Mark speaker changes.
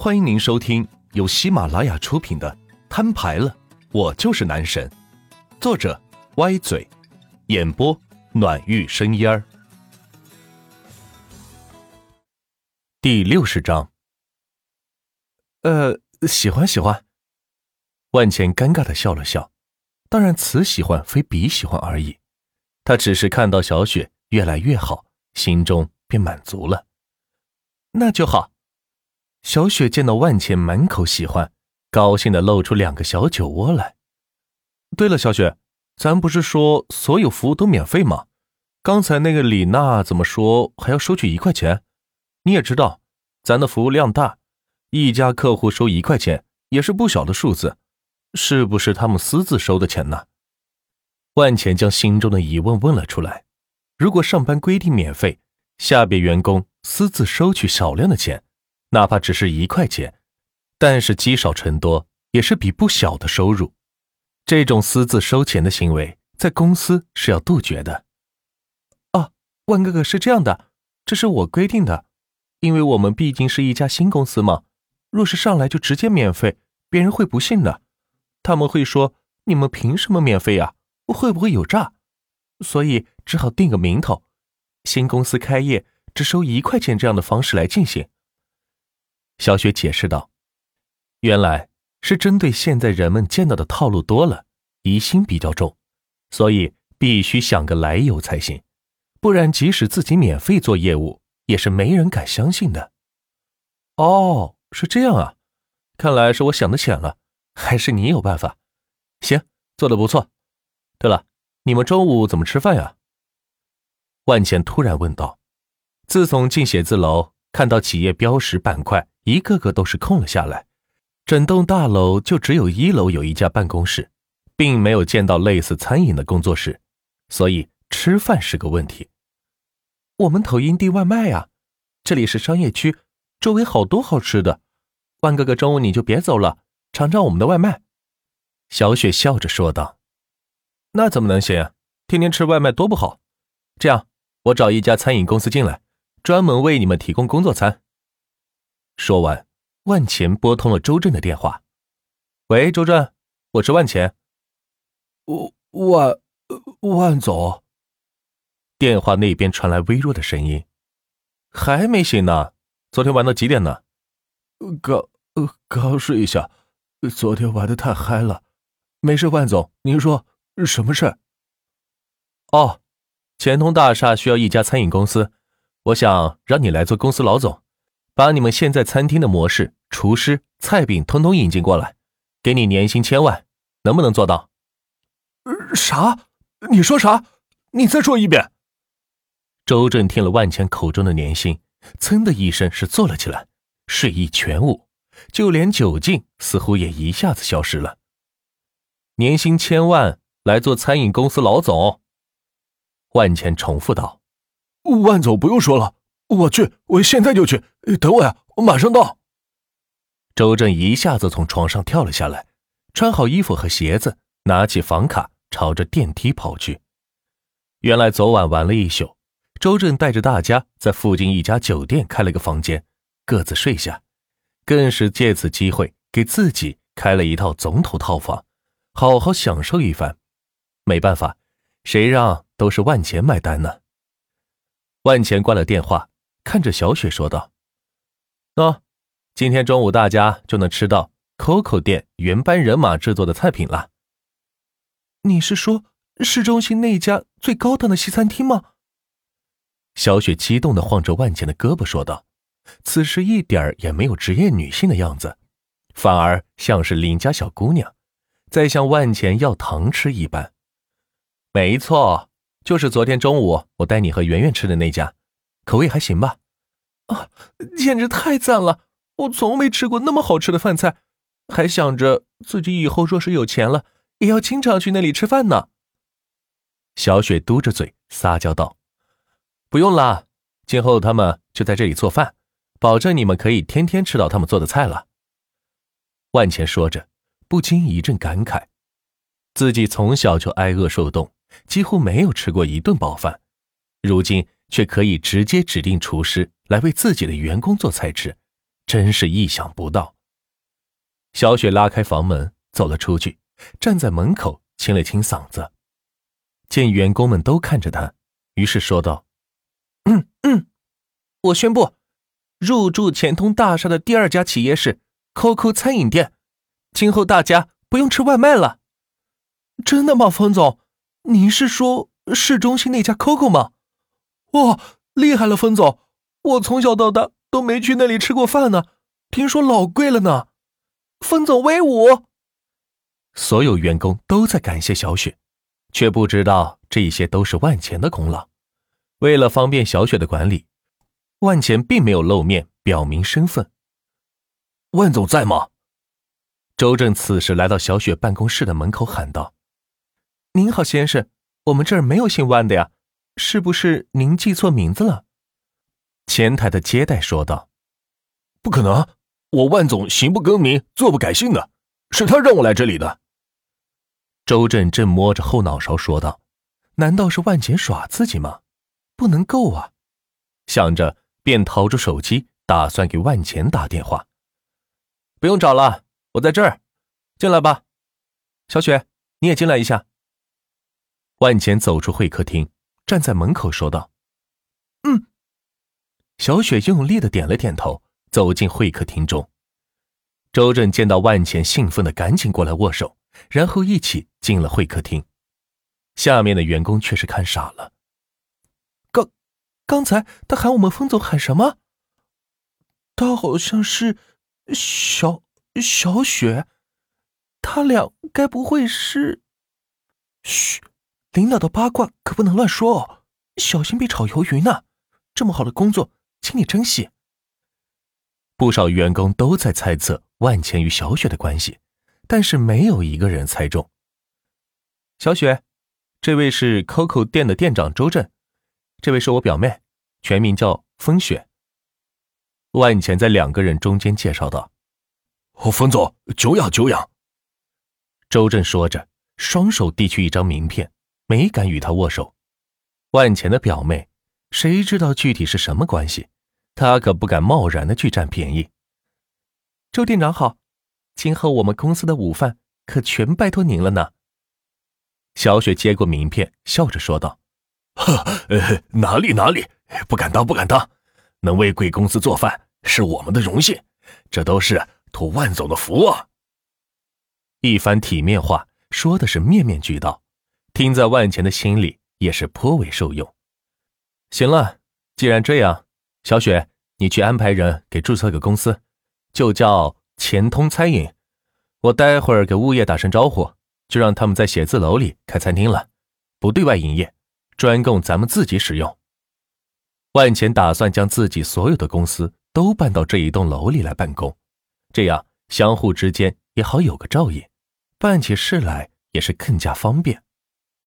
Speaker 1: 欢迎您收听由喜马拉雅出品的《摊牌了，我就是男神》，作者歪嘴，演播暖玉生烟儿。第六十章。呃，喜欢喜欢。万茜尴尬的笑了笑，当然此喜欢非彼喜欢而已。他只是看到小雪越来越好，心中便满足了。那就好。小雪见到万茜满口喜欢，高兴的露出两个小酒窝来。对了，小雪，咱不是说所有服务都免费吗？刚才那个李娜怎么说还要收取一块钱？你也知道，咱的服务量大，一家客户收一块钱也是不小的数字，是不是他们私自收的钱呢？万茜将心中的疑问问了出来。如果上班规定免费，下边员工私自收取少量的钱。哪怕只是一块钱，但是积少成多也是笔不小的收入。这种私自收钱的行为，在公司是要杜绝的。哦，万哥哥是这样的，这是我规定的，因为我们毕竟是一家新公司嘛。若是上来就直接免费，别人会不信的，他们会说你们凭什么免费呀？会不会有诈？所以只好定个名头，新公司开业只收一块钱这样的方式来进行。小雪解释道：“原来是针对现在人们见到的套路多了，疑心比较重，所以必须想个来由才行，不然即使自己免费做业务，也是没人敢相信的。”哦，是这样啊，看来是我想的浅了，还是你有办法？行，做的不错。对了，你们中午怎么吃饭呀？万茜突然问道。自从进写字楼，看到企业标识板块。一个个都是空了下来，整栋大楼就只有一楼有一家办公室，并没有见到类似餐饮的工作室，所以吃饭是个问题。我们投音递外卖呀，这里是商业区，周围好多好吃的。万哥哥，中午你就别走了，尝尝我们的外卖。小雪笑着说道：“那怎么能行？天天吃外卖多不好。这样，我找一家餐饮公司进来，专门为你们提供工作餐。”说完，万钱拨通了周震的电话。“喂，周震，我是万钱。”“
Speaker 2: 万万总。”
Speaker 1: 电话那边传来微弱的声音，“还没醒呢？昨天玩到几点呢？”“
Speaker 2: 刚刚睡一下，昨天玩的太嗨了。”“没事，万总，您说什么事？”“
Speaker 1: 哦，钱通大厦需要一家餐饮公司，我想让你来做公司老总。”把你们现在餐厅的模式、厨师、菜品通通引进过来，给你年薪千万，能不能做到？
Speaker 2: 啥？你说啥？你再说一遍。
Speaker 1: 周震听了万钱口中的年薪，噌的一声是坐了起来，睡意全无，就连酒劲似乎也一下子消失了。年薪千万来做餐饮公司老总。万钱重复道：“
Speaker 2: 万总不用说了。”我去，我现在就去。等我呀，我马上到。
Speaker 1: 周正一下子从床上跳了下来，穿好衣服和鞋子，拿起房卡，朝着电梯跑去。原来昨晚玩了一宿，周正带着大家在附近一家酒店开了个房间，各自睡下，更是借此机会给自己开了一套总统套房，好好享受一番。没办法，谁让都是万钱买单呢？万钱挂了电话。看着小雪说道：“喏，今天中午大家就能吃到 COCO 店原班人马制作的菜品了。
Speaker 3: 你是说市中心那家最高档的西餐厅吗？”
Speaker 1: 小雪激动的晃着万茜的胳膊说道，此时一点也没有职业女性的样子，反而像是邻家小姑娘，在向万茜要糖吃一般。没错，就是昨天中午我带你和圆圆吃的那家。口味还行吧？
Speaker 3: 啊，简直太赞了！我从没吃过那么好吃的饭菜，还想着自己以后若是有钱了，也要经常去那里吃饭呢。
Speaker 1: 小雪嘟着嘴撒娇道：“不用啦，今后他们就在这里做饭，保证你们可以天天吃到他们做的菜了。”万钱说着，不禁一阵感慨：自己从小就挨饿受冻，几乎没有吃过一顿饱饭，如今。却可以直接指定厨师来为自己的员工做菜吃，真是意想不到。小雪拉开房门走了出去，站在门口清了清嗓子，见员工们都看着他，于是说道：“
Speaker 3: 嗯嗯，我宣布，入驻钱通大厦的第二家企业是 COCO 餐饮店，今后大家不用吃外卖了。真的吗，冯总？你是说市中心那家 COCO 吗？哇，厉害了，冯总！我从小到大都没去那里吃过饭呢，听说老贵了呢。”分总威武！
Speaker 1: 所有员工都在感谢小雪，却不知道这些都是万钱的功劳。为了方便小雪的管理，万钱并没有露面表明身份。
Speaker 2: 万总在吗？
Speaker 1: 周正此时来到小雪办公室的门口喊道：“
Speaker 3: 您好，先生，我们这儿没有姓万的呀，是不是您记错名字了？”
Speaker 1: 前台的接待说道：“
Speaker 2: 不可能。”我万总行不更名，坐不改姓的，是他让我来这里的。
Speaker 1: 周震正摸着后脑勺说道：“难道是万钱耍自己吗？不能够啊！”想着，便掏出手机，打算给万钱打电话。
Speaker 3: 不用找了，我在这儿，进来吧。小雪，你也进来一下。
Speaker 1: 万钱走出会客厅，站在门口说道：“
Speaker 3: 嗯。”
Speaker 1: 小雪用力的点了点头。走进会客厅中，周震见到万钱，兴奋的赶紧过来握手，然后一起进了会客厅。下面的员工却是看傻了。
Speaker 3: 刚，刚才他喊我们封总喊什么？他好像是小小雪，他俩该不会是？嘘，领导的八卦可不能乱说哦，小心被炒鱿鱼呢。这么好的工作，请你珍惜。
Speaker 1: 不少员工都在猜测万钱与小雪的关系，但是没有一个人猜中。
Speaker 3: 小雪，这位是 COCO 店的店长周震，这位是我表妹，全名叫风雪。
Speaker 1: 万钱在两个人中间介绍道：“
Speaker 2: 哦，冯总，久仰久仰。”
Speaker 1: 周震说着，双手递去一张名片，没敢与他握手。万钱的表妹，谁知道具体是什么关系？他可不敢贸然的去占便宜。
Speaker 3: 周店长好，今后我们公司的午饭可全拜托您了呢。
Speaker 1: 小雪接过名片，笑着说道：“
Speaker 2: 呵，哪里哪里，不敢当不敢当，能为贵公司做饭是我们的荣幸，这都是托万总的福啊。”
Speaker 1: 一番体面话说的是面面俱到，听在万钱的心里也是颇为受用。
Speaker 3: 行了，既然这样。小雪，你去安排人给注册个公司，就叫钱通餐饮。我待会儿给物业打声招呼，就让他们在写字楼里开餐厅了，不对外营业，专供咱们自己使用。
Speaker 1: 万钱打算将自己所有的公司都搬到这一栋楼里来办公，这样相互之间也好有个照应，办起事来也是更加方便。